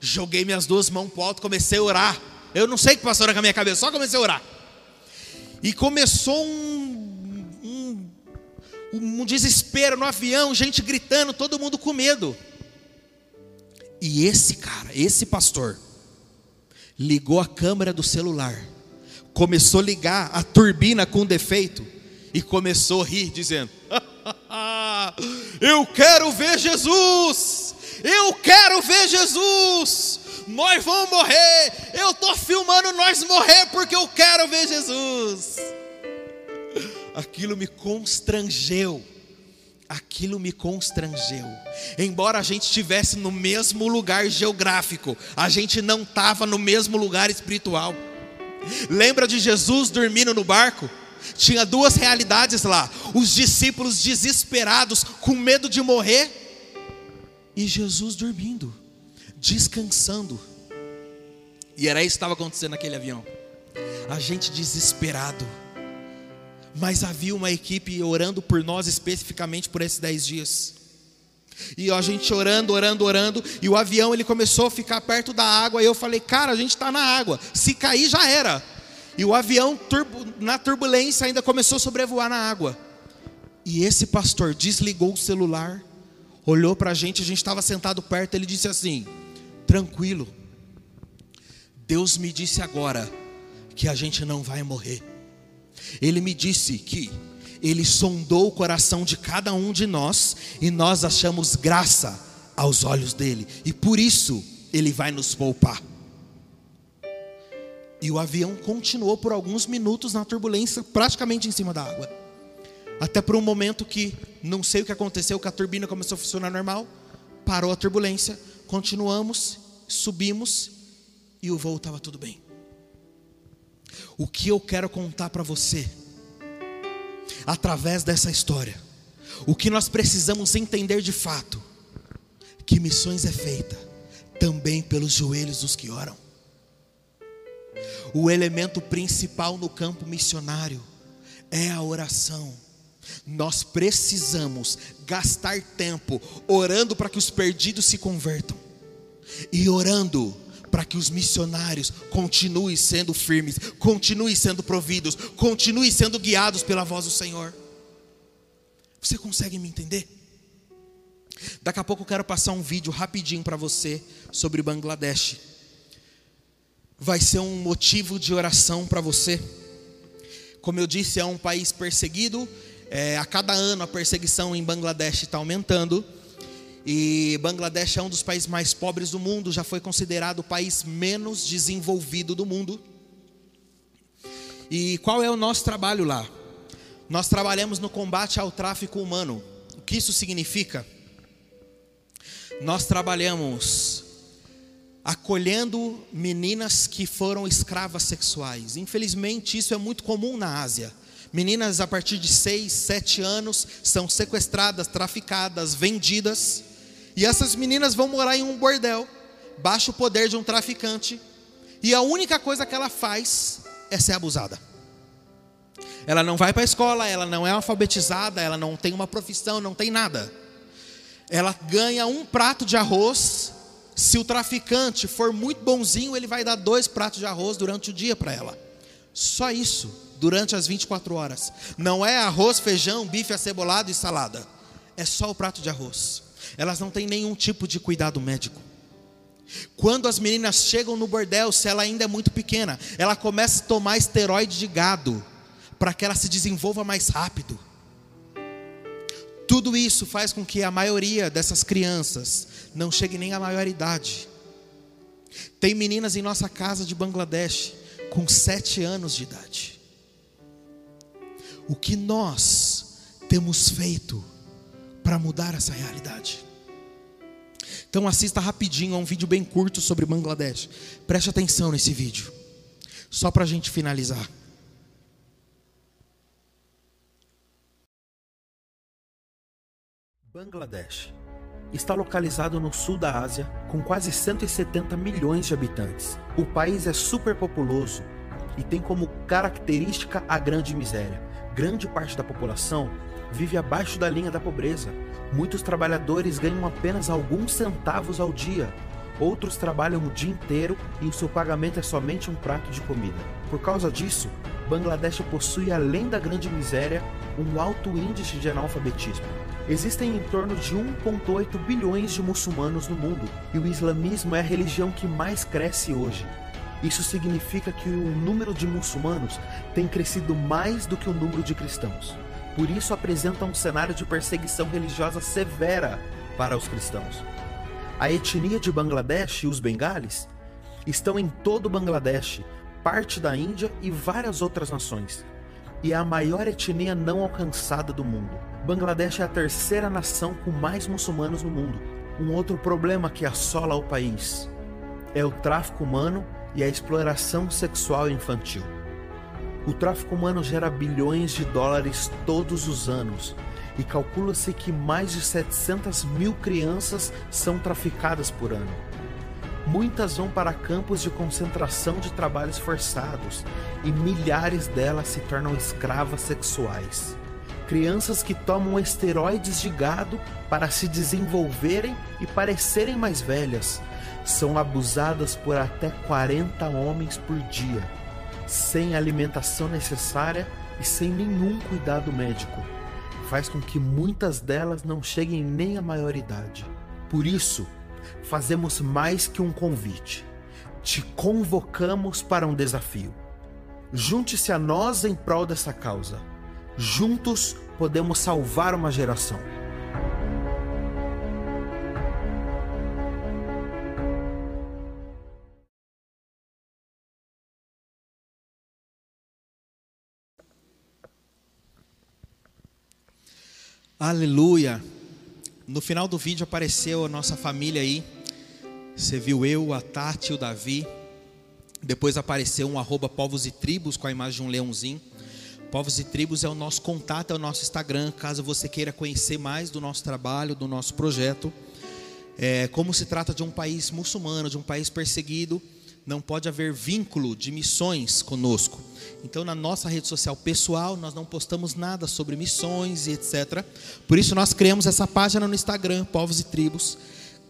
joguei minhas duas mãos para o alto, comecei a orar. Eu não sei o que passou na minha cabeça, só comecei a orar. E começou um, um, um desespero no avião, gente gritando, todo mundo com medo. E esse cara, esse pastor, ligou a câmera do celular, começou a ligar a turbina com defeito e começou a rir, dizendo: Eu quero ver Jesus, eu quero ver Jesus, nós vamos morrer, eu estou filmando nós morrer porque eu quero ver Jesus. Aquilo me constrangeu, aquilo me constrangeu. Embora a gente estivesse no mesmo lugar geográfico, a gente não estava no mesmo lugar espiritual. Lembra de Jesus dormindo no barco? Tinha duas realidades lá: os discípulos desesperados, com medo de morrer, e Jesus dormindo, descansando. E era isso que estava acontecendo naquele avião. A gente desesperado. Mas havia uma equipe orando por nós especificamente por esses dez dias. E a gente orando, orando, orando, e o avião ele começou a ficar perto da água. E eu falei, cara, a gente está na água. Se cair já era. E o avião, na turbulência, ainda começou a sobrevoar na água. E esse pastor desligou o celular, olhou para a gente, a gente estava sentado perto, ele disse assim: tranquilo, Deus me disse agora que a gente não vai morrer. Ele me disse que ele sondou o coração de cada um de nós e nós achamos graça aos olhos dele, e por isso ele vai nos poupar. E o avião continuou por alguns minutos na turbulência, praticamente em cima da água. Até por um momento que não sei o que aconteceu, que a turbina começou a funcionar normal, parou a turbulência, continuamos, subimos e o voo estava tudo bem. O que eu quero contar para você, através dessa história, o que nós precisamos entender de fato, que missões é feita também pelos joelhos dos que oram. O elemento principal no campo missionário é a oração. Nós precisamos gastar tempo orando para que os perdidos se convertam e orando para que os missionários continuem sendo firmes, continuem sendo providos, continuem sendo guiados pela voz do Senhor. Você consegue me entender? Daqui a pouco eu quero passar um vídeo rapidinho para você sobre Bangladesh. Vai ser um motivo de oração para você. Como eu disse, é um país perseguido. É, a cada ano a perseguição em Bangladesh está aumentando. E Bangladesh é um dos países mais pobres do mundo, já foi considerado o país menos desenvolvido do mundo. E qual é o nosso trabalho lá? Nós trabalhamos no combate ao tráfico humano. O que isso significa? Nós trabalhamos acolhendo meninas que foram escravas sexuais. Infelizmente, isso é muito comum na Ásia. Meninas a partir de 6, 7 anos são sequestradas, traficadas, vendidas e essas meninas vão morar em um bordel, baixo o poder de um traficante, e a única coisa que ela faz é ser abusada. Ela não vai para a escola, ela não é alfabetizada, ela não tem uma profissão, não tem nada. Ela ganha um prato de arroz. Se o traficante for muito bonzinho, ele vai dar dois pratos de arroz durante o dia para ela. Só isso, durante as 24 horas. Não é arroz, feijão, bife acebolado e salada. É só o prato de arroz elas não têm nenhum tipo de cuidado médico. Quando as meninas chegam no bordel, se ela ainda é muito pequena, ela começa a tomar esteroide de gado para que ela se desenvolva mais rápido. Tudo isso faz com que a maioria dessas crianças não chegue nem à maioridade. Tem meninas em nossa casa de Bangladesh com sete anos de idade. O que nós temos feito para mudar essa realidade. Então assista rapidinho a um vídeo bem curto sobre Bangladesh. Preste atenção nesse vídeo. Só para a gente finalizar. Bangladesh está localizado no sul da Ásia, com quase 170 milhões de habitantes. O país é superpopuloso e tem como característica a grande miséria. Grande parte da população vive abaixo da linha da pobreza. Muitos trabalhadores ganham apenas alguns centavos ao dia. Outros trabalham o dia inteiro e o seu pagamento é somente um prato de comida. Por causa disso, Bangladesh possui, além da grande miséria, um alto índice de analfabetismo. Existem em torno de 1,8 bilhões de muçulmanos no mundo e o islamismo é a religião que mais cresce hoje. Isso significa que o número de muçulmanos tem crescido mais do que o número de cristãos. Por isso apresenta um cenário de perseguição religiosa severa para os cristãos. A etnia de Bangladesh e os bengales estão em todo o Bangladesh, parte da Índia e várias outras nações. E é a maior etnia não alcançada do mundo. Bangladesh é a terceira nação com mais muçulmanos no mundo. Um outro problema que assola o país é o tráfico humano e a exploração sexual infantil. O tráfico humano gera bilhões de dólares todos os anos e calcula-se que mais de 700 mil crianças são traficadas por ano. Muitas vão para campos de concentração de trabalhos forçados e milhares delas se tornam escravas sexuais. Crianças que tomam esteroides de gado para se desenvolverem e parecerem mais velhas são abusadas por até 40 homens por dia sem alimentação necessária e sem nenhum cuidado médico. Faz com que muitas delas não cheguem nem à maioridade. Por isso, fazemos mais que um convite. Te convocamos para um desafio. Junte-se a nós em prol dessa causa. Juntos podemos salvar uma geração. Aleluia. No final do vídeo apareceu a nossa família aí. Você viu eu, a Tati, o Davi. Depois apareceu um arroba povos e tribos com a imagem de um leãozinho. Povos e Tribos é o nosso contato, é o nosso Instagram, caso você queira conhecer mais do nosso trabalho, do nosso projeto. É, como se trata de um país muçulmano, de um país perseguido, não pode haver vínculo de missões conosco. Então, na nossa rede social pessoal, nós não postamos nada sobre missões e etc. Por isso, nós criamos essa página no Instagram, Povos e Tribos.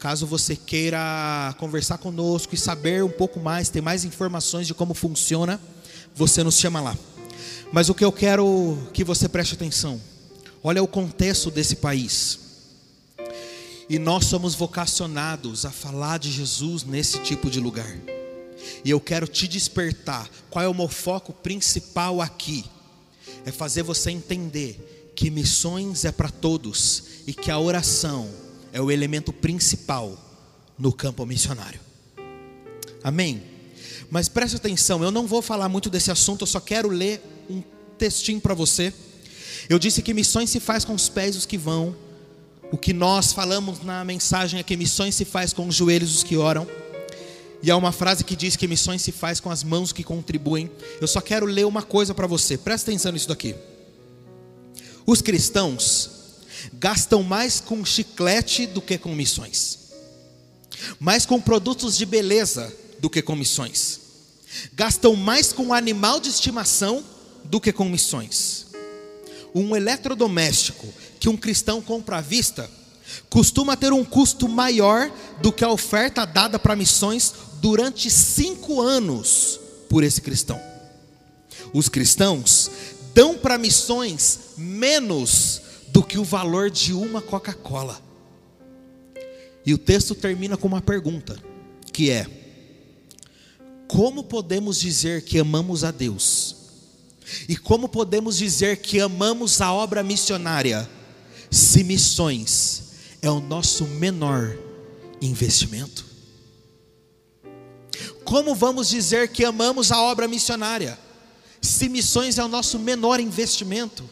Caso você queira conversar conosco e saber um pouco mais, ter mais informações de como funciona, você nos chama lá. Mas o que eu quero que você preste atenção, olha o contexto desse país. E nós somos vocacionados a falar de Jesus nesse tipo de lugar. E eu quero te despertar. Qual é o meu foco principal aqui? É fazer você entender que missões é para todos e que a oração é o elemento principal no campo missionário. Amém? Mas preste atenção, eu não vou falar muito desse assunto, eu só quero ler um textinho para você. Eu disse que missões se faz com os pés os que vão. O que nós falamos na mensagem é que missões se faz com os joelhos os que oram. E há uma frase que diz que missões se faz com as mãos que contribuem. Eu só quero ler uma coisa para você. Presta atenção nisso daqui. Os cristãos gastam mais com chiclete do que com missões. Mais com produtos de beleza do que com missões. Gastam mais com animal de estimação do que com missões. Um eletrodoméstico que um cristão compra à vista costuma ter um custo maior do que a oferta dada para missões durante cinco anos por esse cristão. Os cristãos dão para missões menos do que o valor de uma Coca-Cola. E o texto termina com uma pergunta, que é: Como podemos dizer que amamos a Deus? E como podemos dizer que amamos a obra missionária, se missões é o nosso menor investimento? Como vamos dizer que amamos a obra missionária, se missões é o nosso menor investimento?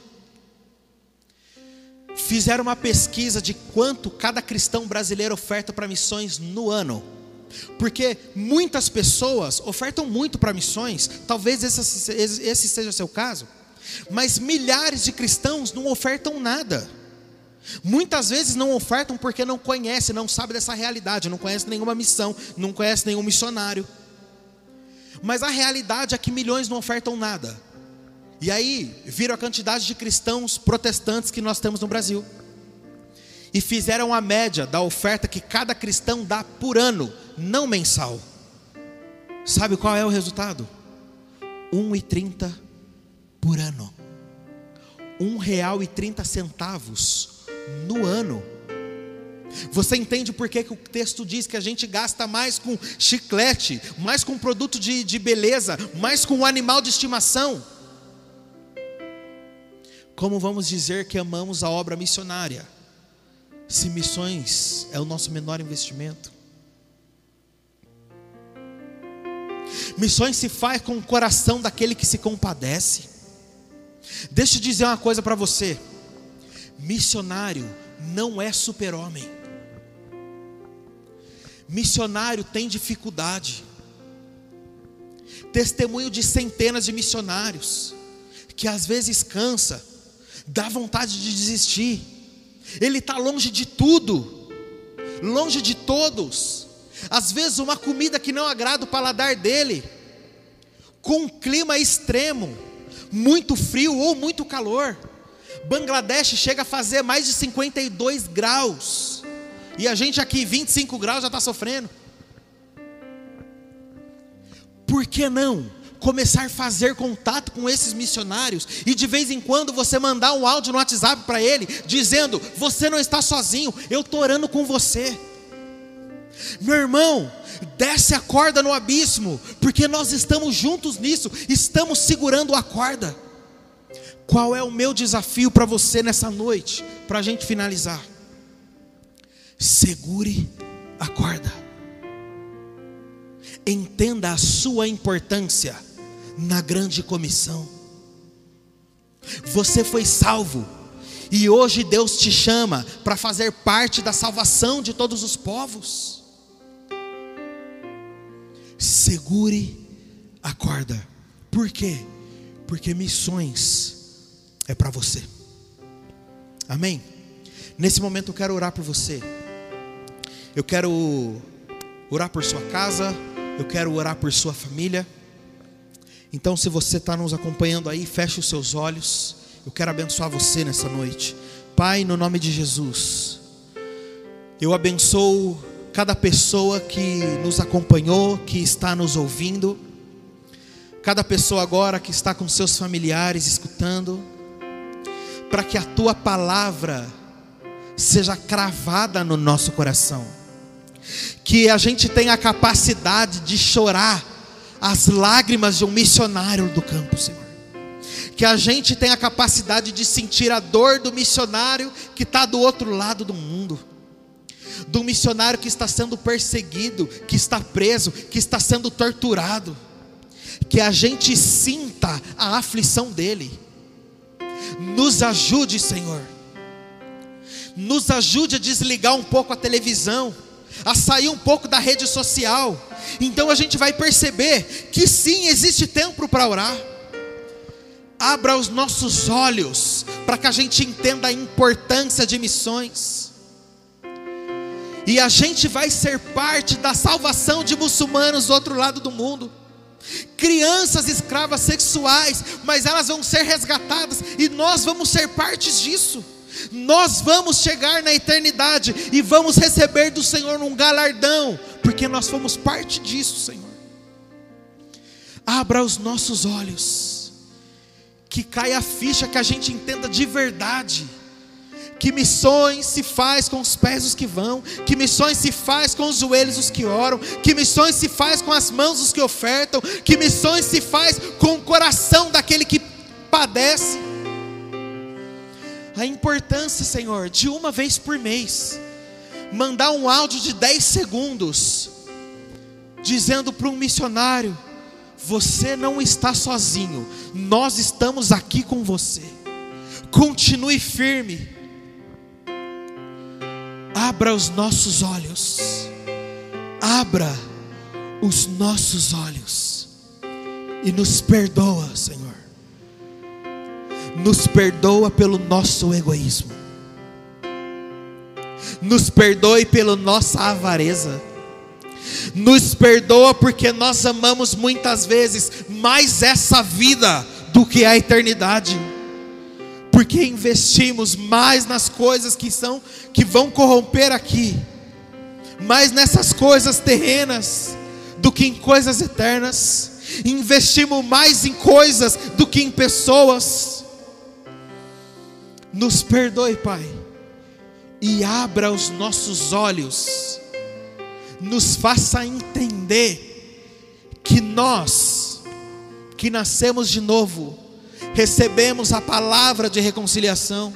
Fizeram uma pesquisa de quanto cada cristão brasileiro oferta para missões no ano. Porque muitas pessoas ofertam muito para missões, talvez esse, esse seja o seu caso, mas milhares de cristãos não ofertam nada. Muitas vezes não ofertam porque não conhecem, não sabem dessa realidade, não conhecem nenhuma missão, não conhecem nenhum missionário. Mas a realidade é que milhões não ofertam nada. E aí, viram a quantidade de cristãos protestantes que nós temos no Brasil. E fizeram a média da oferta que cada cristão dá por ano, não mensal. Sabe qual é o resultado? 1,30 por ano. Um real e trinta centavos no ano. Você entende por que, que o texto diz que a gente gasta mais com chiclete, mais com produto de, de beleza, mais com animal de estimação? Como vamos dizer que amamos a obra missionária, se missões é o nosso menor investimento? Missões se faz com o coração daquele que se compadece. Deixa eu dizer uma coisa para você: missionário não é super-homem missionário tem dificuldade. Testemunho de centenas de missionários, que às vezes cansa, dá vontade de desistir. Ele está longe de tudo, longe de todos. Às vezes, uma comida que não agrada o paladar dele, com um clima extremo, muito frio ou muito calor. Bangladesh chega a fazer mais de 52 graus. E a gente aqui, 25 graus, já está sofrendo. Por que não começar a fazer contato com esses missionários e de vez em quando você mandar um áudio no WhatsApp para ele, dizendo: Você não está sozinho, eu estou orando com você. Meu irmão, desce a corda no abismo, porque nós estamos juntos nisso, estamos segurando a corda. Qual é o meu desafio para você nessa noite, para a gente finalizar? segure a corda. Entenda a sua importância na grande comissão. Você foi salvo, e hoje Deus te chama para fazer parte da salvação de todos os povos. Segure a corda, por quê? Porque missões é para você, amém? Nesse momento eu quero orar por você. Eu quero orar por sua casa, Eu quero orar por sua família. Então, se você está nos acompanhando aí, feche os seus olhos. Eu quero abençoar você nessa noite. Pai, no nome de Jesus, eu abençoo cada pessoa que nos acompanhou, que está nos ouvindo, cada pessoa agora que está com seus familiares escutando, para que a tua palavra seja cravada no nosso coração, que a gente tenha a capacidade de chorar as lágrimas de um missionário do campo, Senhor. Que a gente tenha a capacidade de sentir a dor do missionário que está do outro lado do mundo, do missionário que está sendo perseguido, que está preso, que está sendo torturado, que a gente sinta a aflição dele. Nos ajude, Senhor, nos ajude a desligar um pouco a televisão, a sair um pouco da rede social. Então a gente vai perceber que sim, existe tempo para orar abra os nossos olhos para que a gente entenda a importância de missões. E a gente vai ser parte da salvação de muçulmanos do outro lado do mundo. Crianças escravas sexuais, mas elas vão ser resgatadas e nós vamos ser partes disso. Nós vamos chegar na eternidade e vamos receber do Senhor um galardão, porque nós fomos parte disso, Senhor. Abra os nossos olhos que caia a ficha, que a gente entenda de verdade. Que missões se faz com os pés dos que vão, que missões se faz com os joelhos dos que oram, que missões se faz com as mãos dos que ofertam, que missões se faz com o coração daquele que padece. A importância, Senhor, de uma vez por mês, mandar um áudio de 10 segundos, dizendo para um missionário: você não está sozinho, nós estamos aqui com você. Continue firme. Abra os nossos olhos. Abra os nossos olhos. E nos perdoa, Senhor. Nos perdoa pelo nosso egoísmo. Nos perdoe pela nossa avareza nos perdoa porque nós amamos muitas vezes mais essa vida do que a eternidade. Porque investimos mais nas coisas que são que vão corromper aqui, mais nessas coisas terrenas do que em coisas eternas. Investimos mais em coisas do que em pessoas. Nos perdoe, Pai, e abra os nossos olhos nos faça entender que nós, que nascemos de novo, recebemos a palavra de reconciliação.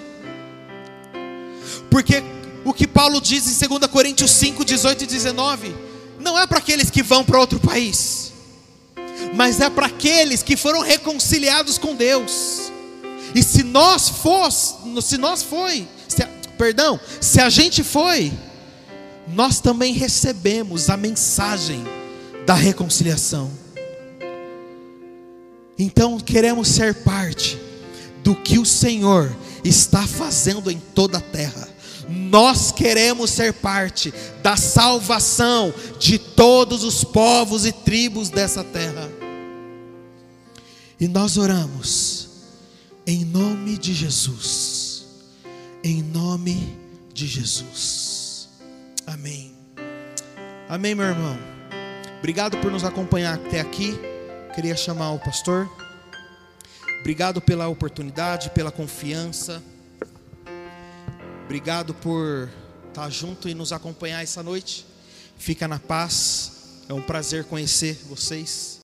Porque o que Paulo diz em 2 Coríntios 5, 18 e 19, não é para aqueles que vão para outro país, mas é para aqueles que foram reconciliados com Deus. E se nós fosse, se nós foi, se, perdão, se a gente foi, nós também recebemos a mensagem da reconciliação. Então queremos ser parte do que o Senhor está fazendo em toda a terra. Nós queremos ser parte da salvação de todos os povos e tribos dessa terra. E nós oramos em nome de Jesus. Em nome de Jesus. Amém. Amém, meu irmão. Obrigado por nos acompanhar até aqui. Queria chamar o pastor. Obrigado pela oportunidade, pela confiança. Obrigado por estar junto e nos acompanhar essa noite. Fica na paz. É um prazer conhecer vocês.